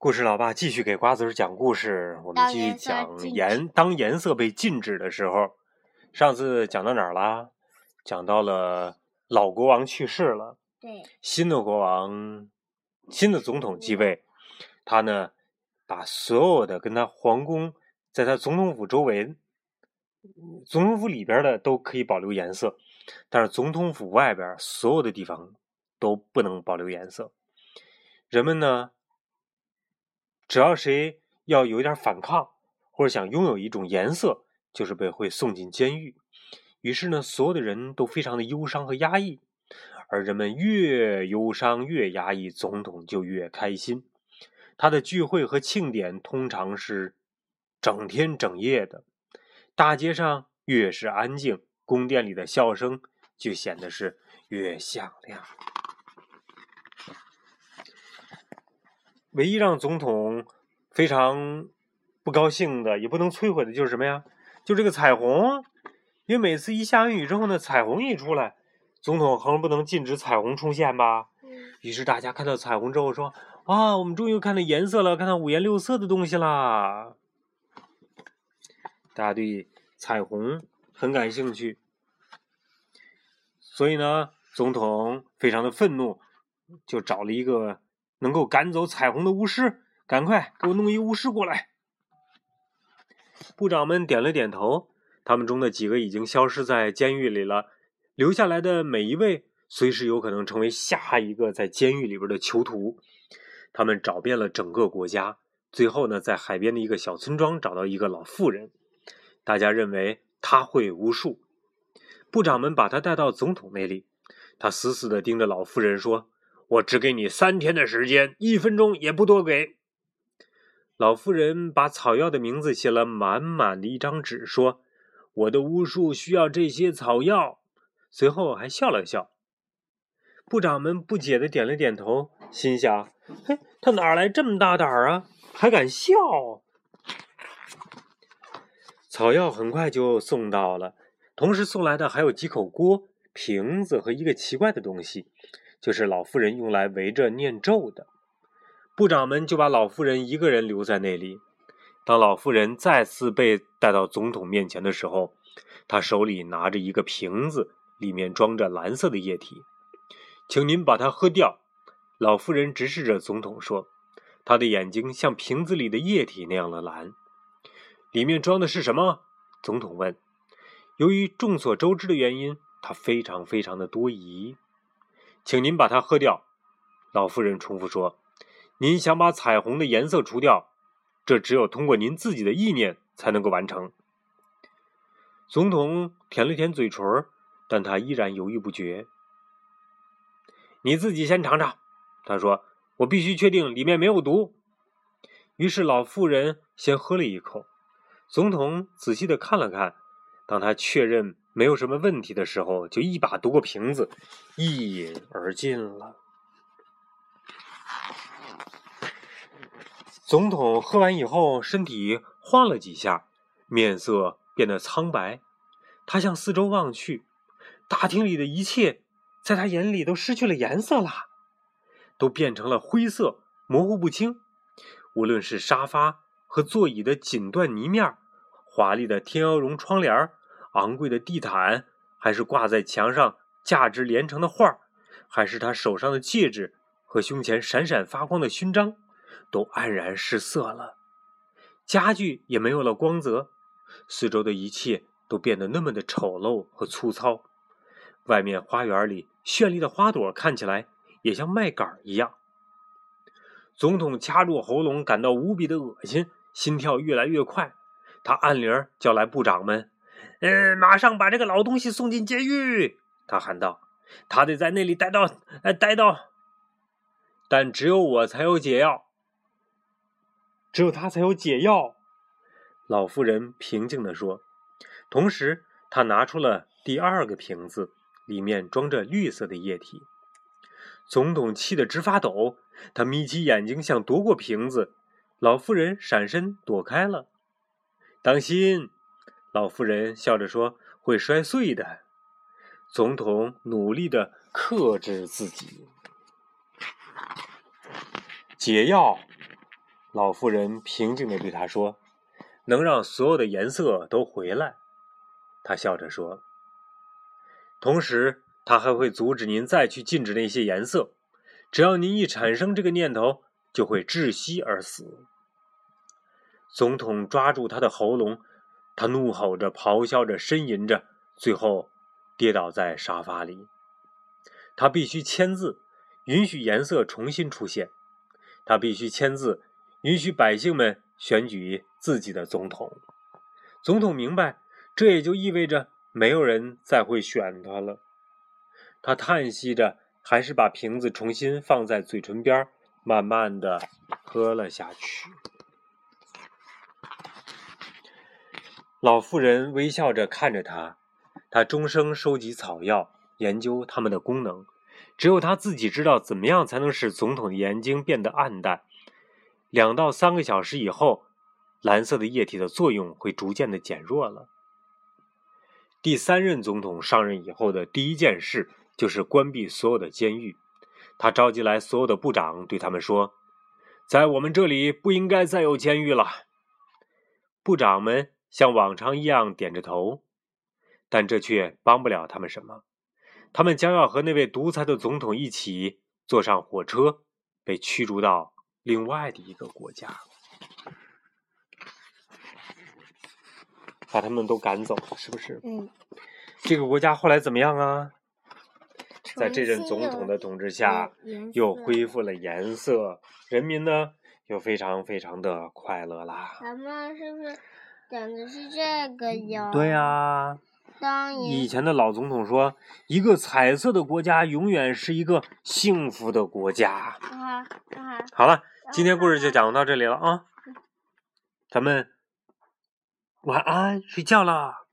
故事老爸继续给瓜子儿讲故事，我们继续讲颜。当颜色被禁止的时候，上次讲到哪儿啦？讲到了老国王去世了，对，新的国王、新的总统继位，他呢，把所有的跟他皇宫，在他总统府周围、总统府里边的都可以保留颜色，但是总统府外边所有的地方都不能保留颜色。人们呢？只要谁要有一点反抗，或者想拥有一种颜色，就是被会送进监狱。于是呢，所有的人都非常的忧伤和压抑，而人们越忧伤越压抑，总统就越开心。他的聚会和庆典通常是整天整夜的，大街上越是安静，宫殿里的笑声就显得是越响亮。唯一让总统非常不高兴的，也不能摧毁的，就是什么呀？就这个彩虹，因为每次一下完雨之后呢，彩虹一出来，总统横不能禁止彩虹出现吧？于是大家看到彩虹之后说：“啊，我们终于看到颜色了，看到五颜六色的东西啦！”大家对彩虹很感兴趣，所以呢，总统非常的愤怒，就找了一个。能够赶走彩虹的巫师，赶快给我弄一巫师过来！部长们点了点头，他们中的几个已经消失在监狱里了，留下来的每一位随时有可能成为下一个在监狱里边的囚徒。他们找遍了整个国家，最后呢，在海边的一个小村庄找到一个老妇人，大家认为她会巫术。部长们把她带到总统那里，他死死地盯着老妇人说。我只给你三天的时间，一分钟也不多给。老妇人把草药的名字写了满满的一张纸，说：“我的巫术需要这些草药。”随后还笑了笑。部长们不解的点了点头，心想：“嘿，他哪来这么大胆啊？还敢笑？”草药很快就送到了，同时送来的还有几口锅、瓶子和一个奇怪的东西。就是老妇人用来围着念咒的，部长们就把老妇人一个人留在那里。当老妇人再次被带到总统面前的时候，她手里拿着一个瓶子，里面装着蓝色的液体，请您把它喝掉。老妇人直视着总统说：“她的眼睛像瓶子里的液体那样的蓝。”里面装的是什么？总统问。由于众所周知的原因，他非常非常的多疑。请您把它喝掉，老妇人重复说：“您想把彩虹的颜色除掉，这只有通过您自己的意念才能够完成。”总统舔了舔嘴唇，但他依然犹豫不决。你自己先尝尝，他说：“我必须确定里面没有毒。”于是老妇人先喝了一口，总统仔细的看了看，当他确认。没有什么问题的时候，就一把夺过瓶子，一饮而尽了。总统喝完以后，身体晃了几下，面色变得苍白。他向四周望去，大厅里的一切在他眼里都失去了颜色了，都变成了灰色，模糊不清。无论是沙发和座椅的锦缎泥面，华丽的天鹅绒窗帘儿。昂贵的地毯，还是挂在墙上价值连城的画还是他手上的戒指和胸前闪闪发光的勋章，都黯然失色了。家具也没有了光泽，四周的一切都变得那么的丑陋和粗糙。外面花园里绚丽的花朵看起来也像麦秆一样。总统掐住喉咙，感到无比的恶心，心跳越来越快。他按铃叫来部长们。嗯，马上把这个老东西送进监狱！他喊道：“他得在那里待到……呃，待到……但只有我才有解药，只有他才有解药。”老妇人平静地说。同时，他拿出了第二个瓶子，里面装着绿色的液体。总统气得直发抖，他眯起眼睛想夺过瓶子，老妇人闪身躲开了。当心！老妇人笑着说：“会摔碎的。”总统努力的克制自己。解药老妇人平静的对他说：“能让所有的颜色都回来。”他笑着说：“同时，他还会阻止您再去禁止那些颜色。只要您一产生这个念头，就会窒息而死。”总统抓住他的喉咙，他怒吼着、咆哮着、呻吟着，最后跌倒在沙发里。他必须签字，允许颜色重新出现。他必须签字，允许百姓们选举自己的总统。总统明白，这也就意味着没有人再会选他了。他叹息着，还是把瓶子重新放在嘴唇边，慢慢的喝了下去。老妇人微笑着看着他，他终生收集草药，研究它们的功能。只有他自己知道怎么样才能使总统的眼睛变得暗淡。两到三个小时以后，蓝色的液体的作用会逐渐的减弱了。第三任总统上任以后的第一件事就是关闭所有的监狱。他召集来所有的部长，对他们说：“在我们这里不应该再有监狱了。”部长们。像往常一样点着头，但这却帮不了他们什么。他们将要和那位独裁的总统一起坐上火车，被驱逐到另外的一个国家，把他们都赶走了，是不是？嗯。这个国家后来怎么样啊？在这任总统的统治下，又恢复了颜色，人民呢又非常非常的快乐啦。咱们是不是？讲的是这个呀。对呀。当以前的老总统说：“一个彩色的国家永远是一个幸福的国家。”好，好了，今天故事就讲到这里了啊！咱们晚安，睡觉了。